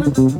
Thank you.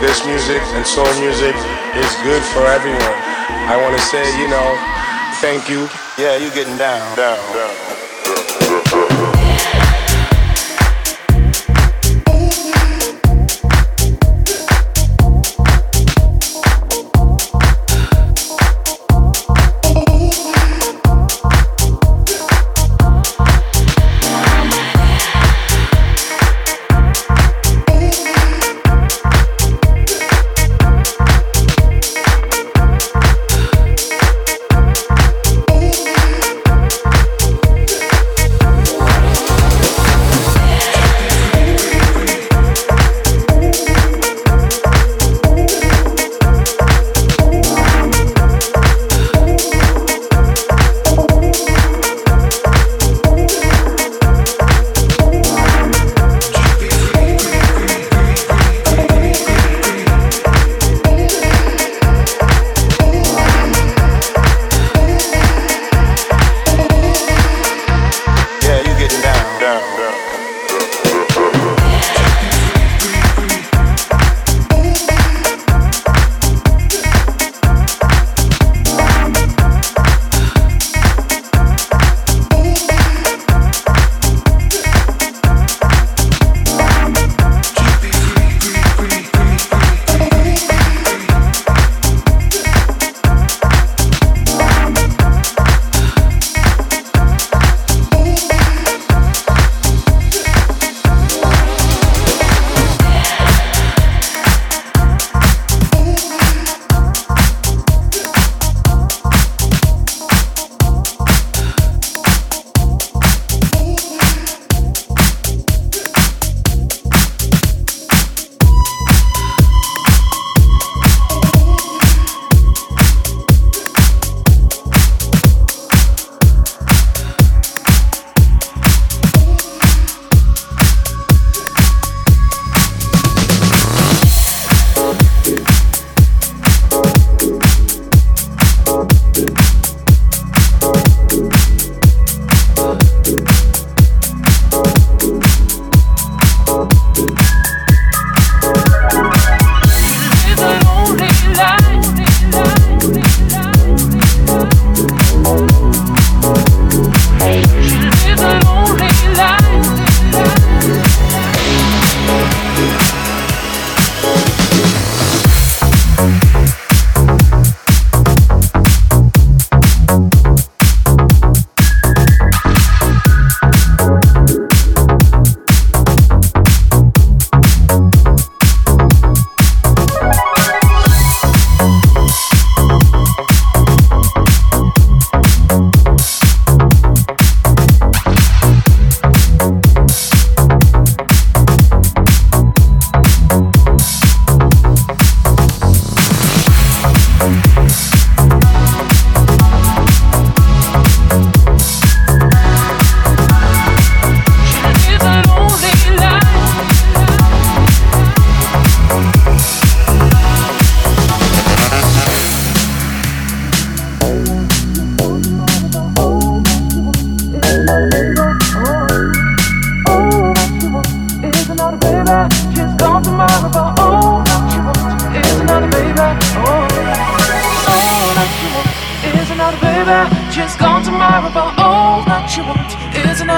This music and soul music is good for everyone. I want to say, you know, thank you. Yeah, you're getting down, down, down.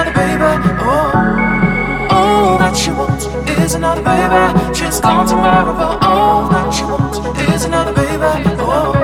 another baby. Oh, all that you want is another baby. She's gone tomorrow, but all that you want is another baby. Oh.